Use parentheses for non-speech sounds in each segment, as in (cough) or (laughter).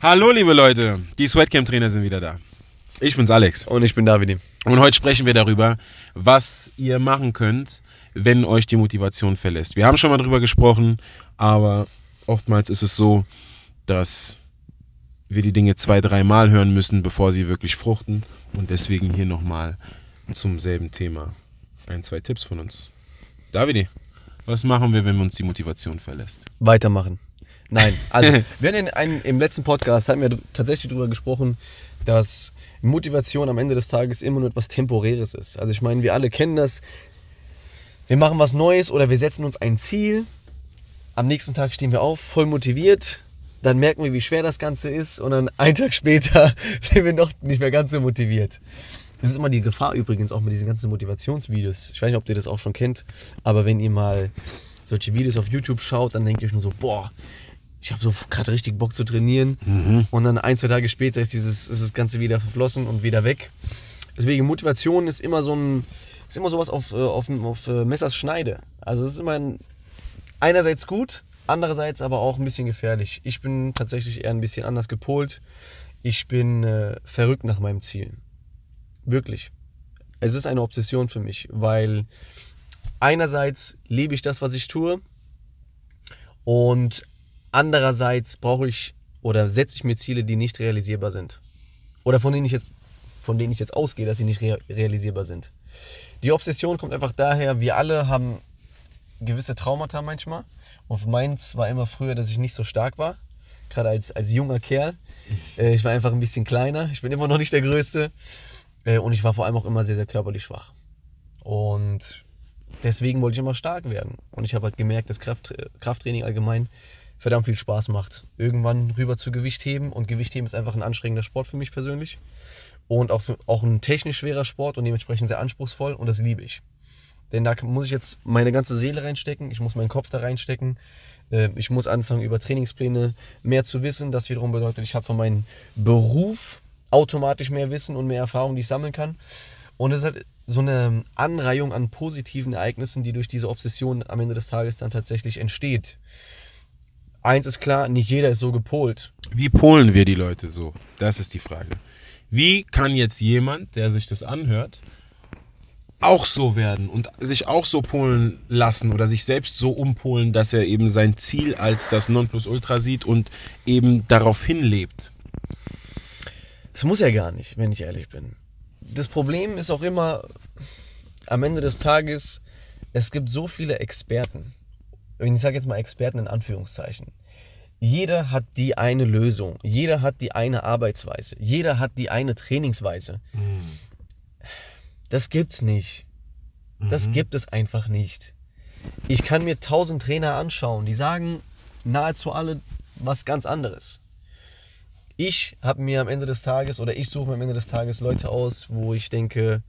Hallo, liebe Leute. Die Sweatcamp-Trainer sind wieder da. Ich bin's, Alex. Und ich bin Davidi. Und heute sprechen wir darüber, was ihr machen könnt, wenn euch die Motivation verlässt. Wir haben schon mal darüber gesprochen, aber oftmals ist es so, dass wir die Dinge zwei, dreimal hören müssen, bevor sie wirklich fruchten. Und deswegen hier nochmal zum selben Thema ein, zwei Tipps von uns. Davidi, was machen wir, wenn uns die Motivation verlässt? Weitermachen. Nein, also (laughs) wir haben in einem, im letzten Podcast haben wir tatsächlich darüber gesprochen, dass Motivation am Ende des Tages immer nur etwas Temporäres ist. Also ich meine, wir alle kennen das. Wir machen was Neues oder wir setzen uns ein Ziel. Am nächsten Tag stehen wir auf, voll motiviert. Dann merken wir, wie schwer das Ganze ist und dann einen Tag später (laughs) sind wir noch nicht mehr ganz so motiviert. Das ist immer die Gefahr übrigens auch mit diesen ganzen Motivationsvideos. Ich weiß nicht, ob ihr das auch schon kennt, aber wenn ihr mal solche Videos auf YouTube schaut, dann denkt ihr euch nur so, boah, ich habe so gerade richtig Bock zu trainieren. Mhm. Und dann ein, zwei Tage später ist, dieses, ist das Ganze wieder verflossen und wieder weg. Deswegen Motivation ist immer so ein, ist immer sowas auf, äh, auf, auf äh, Messers Schneide. Also es ist immer ein, einerseits gut, andererseits aber auch ein bisschen gefährlich. Ich bin tatsächlich eher ein bisschen anders gepolt. Ich bin äh, verrückt nach meinem Ziel. Wirklich. Es ist eine Obsession für mich, weil einerseits lebe ich das, was ich tue und andererseits brauche ich oder setze ich mir Ziele, die nicht realisierbar sind. Oder von denen ich jetzt, von denen ich jetzt ausgehe, dass sie nicht rea realisierbar sind. Die Obsession kommt einfach daher, wir alle haben gewisse Traumata manchmal. Und meins war immer früher, dass ich nicht so stark war. Gerade als, als junger Kerl. Äh, ich war einfach ein bisschen kleiner. Ich bin immer noch nicht der Größte. Äh, und ich war vor allem auch immer sehr, sehr körperlich schwach. Und deswegen wollte ich immer stark werden. Und ich habe halt gemerkt, dass Kraft, Krafttraining allgemein verdammt viel Spaß macht. Irgendwann rüber zu Gewichtheben. Und Gewichtheben ist einfach ein anstrengender Sport für mich persönlich. Und auch, auch ein technisch schwerer Sport und dementsprechend sehr anspruchsvoll. Und das liebe ich. Denn da muss ich jetzt meine ganze Seele reinstecken, ich muss meinen Kopf da reinstecken. Ich muss anfangen, über Trainingspläne mehr zu wissen. Das wiederum bedeutet, ich habe von meinem Beruf automatisch mehr Wissen und mehr Erfahrung, die ich sammeln kann. Und es ist halt so eine Anreihung an positiven Ereignissen, die durch diese Obsession am Ende des Tages dann tatsächlich entsteht. Eins ist klar, nicht jeder ist so gepolt. Wie polen wir die Leute so? Das ist die Frage. Wie kann jetzt jemand, der sich das anhört, auch so werden und sich auch so polen lassen oder sich selbst so umpolen, dass er eben sein Ziel als das Nonplusultra sieht und eben darauf hinlebt? Das muss er gar nicht, wenn ich ehrlich bin. Das Problem ist auch immer, am Ende des Tages, es gibt so viele Experten. Ich sage jetzt mal Experten in Anführungszeichen. Jeder hat die eine Lösung, jeder hat die eine Arbeitsweise, jeder hat die eine Trainingsweise. Mhm. Das gibt's nicht. Das Mhm. gibt es einfach nicht. Ich kann mir tausend Trainer anschauen, die sagen nahezu alle was ganz anderes. Ich habe mir am Ende des Tages oder ich suche mir am Ende des Tages Leute aus, wo ich denke,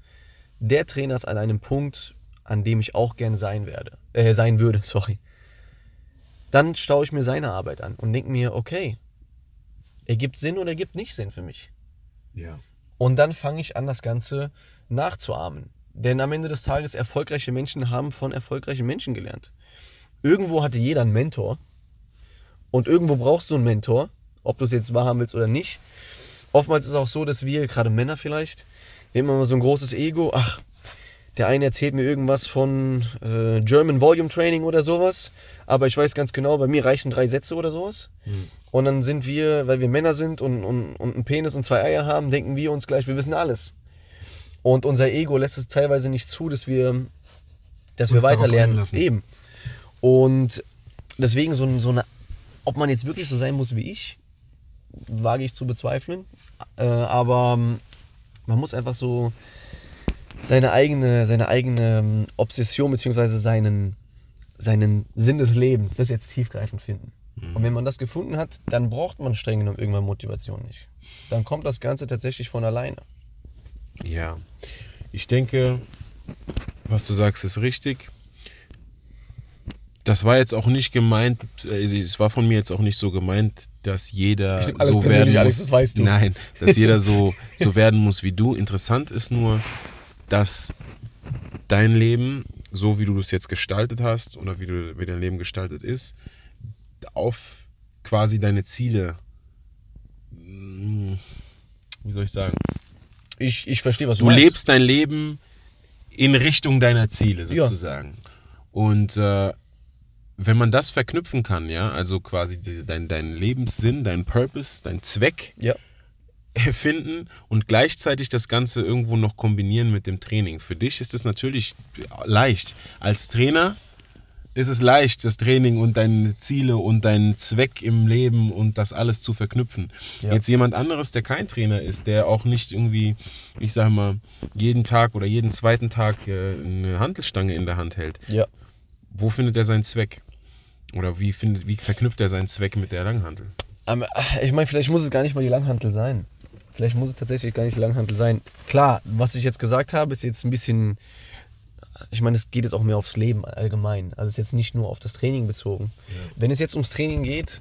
der Trainer ist an einem Punkt, an dem ich auch gerne sein werde, äh, sein würde, (laughs) sorry. Dann schaue ich mir seine Arbeit an und denke mir, okay, ergibt Sinn oder ergibt nicht Sinn für mich. Ja. Und dann fange ich an, das Ganze nachzuahmen. Denn am Ende des Tages, erfolgreiche Menschen haben von erfolgreichen Menschen gelernt. Irgendwo hatte jeder einen Mentor. Und irgendwo brauchst du einen Mentor, ob du es jetzt wahrhaben willst oder nicht. Oftmals ist es auch so, dass wir, gerade Männer vielleicht, wir haben immer so ein großes Ego. Ach, der eine erzählt mir irgendwas von äh, German Volume Training oder sowas. Aber ich weiß ganz genau, bei mir reichen drei Sätze oder sowas. Mhm. Und dann sind wir, weil wir Männer sind und, und, und einen Penis und zwei Eier haben, denken wir uns gleich, wir wissen alles. Und unser Ego lässt es teilweise nicht zu, dass wir, dass wir Uns darauf weiterlernen. Eben. Und deswegen so, so eine, ob man jetzt wirklich so sein muss wie ich, wage ich zu bezweifeln. Äh, aber ähm, man muss einfach so seine eigene, seine eigene ähm, Obsession bzw. seinen, seinen Sinn des Lebens, das jetzt tiefgreifend finden. Und wenn man das gefunden hat, dann braucht man streng genommen irgendwann Motivation nicht. Dann kommt das Ganze tatsächlich von alleine. Ja. Ich denke, was du sagst, ist richtig. Das war jetzt auch nicht gemeint, also es war von mir jetzt auch nicht so gemeint, dass jeder alles so werden muss. das weißt du. Nein, dass jeder so, (laughs) so werden muss wie du. Interessant ist nur, dass dein Leben, so wie du es jetzt gestaltet hast oder wie, du, wie dein Leben gestaltet ist, auf quasi deine Ziele wie soll ich sagen? Ich, ich verstehe, was du, Du meinst. lebst dein Leben in Richtung deiner Ziele Ja. sozusagen. Und äh, wenn man das verknüpfen kann, ja, also quasi dein, dein Lebenssinn, dein Purpose, dein Zweck Ja. Finden und gleichzeitig das Ganze irgendwo noch kombinieren mit dem Training. Für dich ist es natürlich leicht. Als Trainer ist es leicht, das Training und deine Ziele und deinen Zweck im Leben und das alles zu verknüpfen. Ja. Jetzt jemand anderes, der kein Trainer ist, der auch nicht irgendwie, ich sage mal, jeden Tag oder jeden zweiten Tag äh, eine Hantelstange in der Hand hält. Ja. Wo findet er seinen Zweck? Oder wie, findet, wie verknüpft er seinen Zweck mit der Langhantel? Aber, ach, ich meine, vielleicht muss es gar nicht mal die Langhantel sein. Vielleicht muss es tatsächlich gar nicht Langhantel sein. Klar, was ich jetzt gesagt habe, ist jetzt ein bisschen. Ich meine, es geht jetzt auch mehr aufs Leben allgemein. Also es ist jetzt nicht nur auf das Training bezogen. Wenn es jetzt ums Training geht,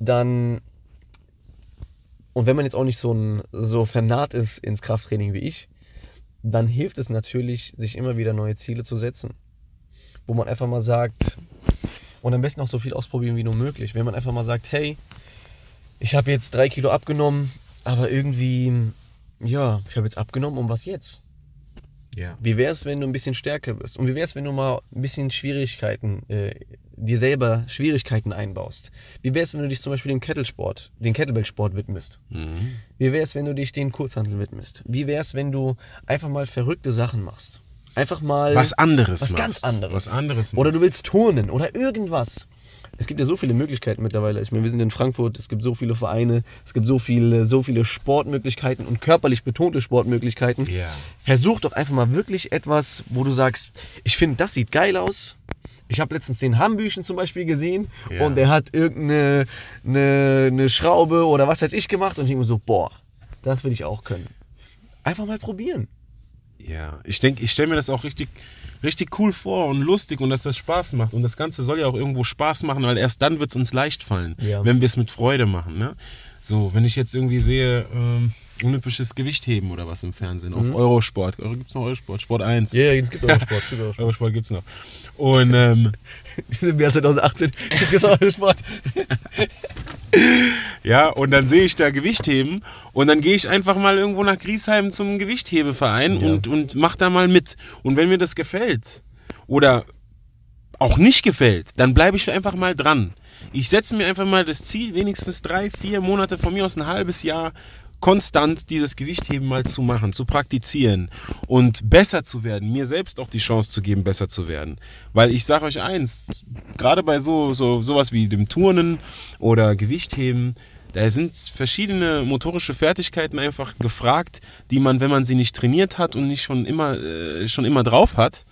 dann. Und wenn man jetzt auch nicht so, ein, so vernarrt ist ins Krafttraining wie ich, dann hilft es natürlich, sich immer wieder neue Ziele zu setzen. Wo man einfach mal sagt, und am besten auch so viel ausprobieren wie nur möglich. Wenn man einfach mal sagt, hey, ich habe jetzt drei Kilo abgenommen, aber irgendwie, ja, ich habe jetzt abgenommen, um was jetzt? Ja. Wie wäre es, wenn du ein bisschen stärker wirst? Und wie wäre es, wenn du mal ein bisschen Schwierigkeiten, äh, dir selber Schwierigkeiten einbaust? Wie wäre es, wenn du dich zum Beispiel dem Kettlesport, den Kettlebell-Sport widmest? Mhm. Wie wäre es, wenn du dich den Kurzhandel widmest? Wie wäre es, wenn du einfach mal verrückte Sachen machst? Einfach mal Was anderes was machst. ganz anderes. Was anderes Oder du machst. willst turnen oder irgendwas. Es gibt ja so viele Möglichkeiten mittlerweile. Ich meine, wir sind in Frankfurt, es gibt so viele Vereine, es gibt so viele, so viele Sportmöglichkeiten und körperlich betonte Sportmöglichkeiten. Ja. Versuch doch einfach mal wirklich etwas, wo du sagst, ich finde, das sieht geil aus. Ich habe letztens den Hambüchen zum Beispiel gesehen Ja. und der hat irgendeine eine, eine Schraube oder was weiß ich gemacht und ich denke mir so, boah, das will ich auch können. Einfach mal probieren. Ja, ich denke, ich stelle mir das auch richtig, richtig cool vor und lustig und dass das Spaß macht. Und das Ganze soll ja auch irgendwo Spaß machen, weil erst dann wird es uns leicht fallen, Ja. wenn wir es mit Freude machen. Ne? So, wenn ich jetzt irgendwie sehe, ähm, olympisches Gewichtheben oder was im Fernsehen, auf Eurosport, gibt es noch Eurosport, Sport 1. Ja, es gibt auch Sport. Es gibt auch Sport. Eurosport gibt (laughs) es noch. Und ähm, (laughs) Wir sind im Jahr 2018. Gibt es auch Sport? Ja, und dann sehe ich da Gewichtheben und dann gehe ich einfach mal irgendwo nach Griesheim zum Gewichthebeverein Ja. und, und mach da mal mit. Und wenn mir das gefällt oder auch nicht gefällt, dann bleibe ich einfach mal dran. Ich setze mir einfach mal das Ziel, wenigstens drei, vier Monate, von mir aus ein halbes Jahr, konstant dieses Gewichtheben mal zu machen, zu praktizieren und besser zu werden, mir selbst auch die Chance zu geben, besser zu werden. Weil ich sage euch eins, gerade bei so, so sowas wie dem Turnen oder Gewichtheben, da sind verschiedene motorische Fertigkeiten einfach gefragt, die man, wenn man sie nicht trainiert hat und nicht schon immer, äh, schon immer drauf hat,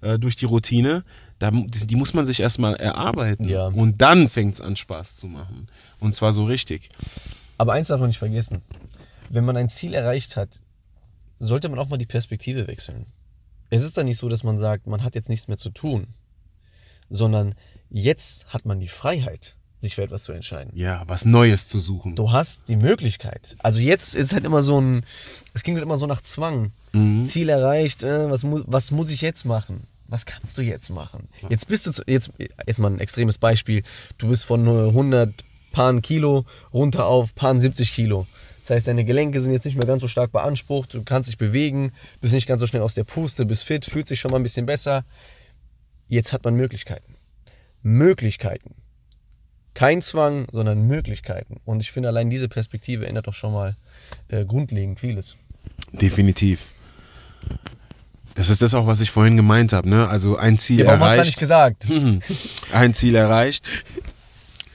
äh, durch die Routine, da, die, die muss man sich erstmal erarbeiten. Ja. Und dann fängt es an, Spaß zu machen. Und zwar so richtig. Aber eins darf man nicht vergessen. Wenn man ein Ziel erreicht hat, sollte man auch mal die Perspektive wechseln. Es ist dann nicht so, dass man sagt, man hat jetzt nichts mehr zu tun, sondern jetzt hat man die Freiheit, sich für etwas zu entscheiden. Ja, was Neues zu suchen. Du hast die Möglichkeit. Also jetzt ist halt immer so ein, es ging halt immer so nach Zwang. Mhm. Ziel erreicht, äh, was, mu was muss ich jetzt machen? Was kannst du jetzt machen? Jetzt bist du, zu, jetzt, jetzt mal ein extremes Beispiel, du bist von äh, 100 Paaren Kilo runter auf Paaren 70 Kilo. Das heißt, deine Gelenke sind jetzt nicht mehr ganz so stark beansprucht, du kannst dich bewegen, bist nicht ganz so schnell aus der Puste, bist fit, fühlt sich schon mal ein bisschen besser. Jetzt hat man Möglichkeiten. Möglichkeiten. Kein Zwang, sondern Möglichkeiten. Und ich finde, allein diese Perspektive ändert doch schon mal äh, grundlegend vieles. Definitiv. Das ist das auch, was ich vorhin gemeint habe. Ne? Also ein Ziel Ja, warum hast du da erreicht. nicht gesagt? ein Ziel erreicht.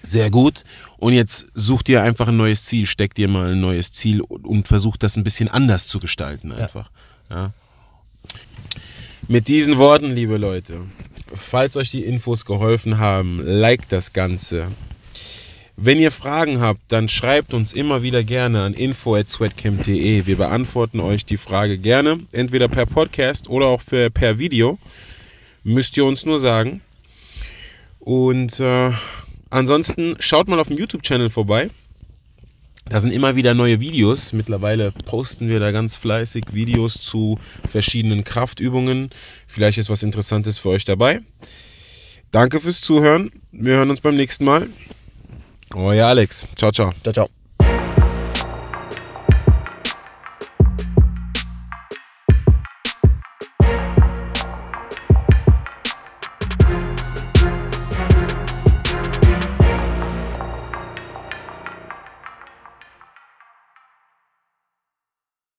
Sehr gut. Und jetzt such dir einfach ein neues Ziel, steck dir mal ein neues Ziel und, und versuch das ein bisschen anders zu gestalten einfach. Ja. Mit diesen Worten, liebe Leute, falls euch die Infos geholfen haben, liked das Ganze. Wenn ihr Fragen habt, dann schreibt uns immer wieder gerne an info@sweatcamp.de. Wir beantworten euch die Frage gerne, entweder per Podcast oder auch für, per Video. Müsst ihr uns nur sagen. Und äh, ansonsten schaut mal auf dem YouTube-Channel vorbei. Da sind immer wieder neue Videos. Mittlerweile posten wir da ganz fleißig Videos zu verschiedenen Kraftübungen. Vielleicht ist was Interessantes für euch dabei. Danke fürs Zuhören. Wir hören uns beim nächsten Mal. Euer Alex. Ciao, ciao. Ciao, ciao.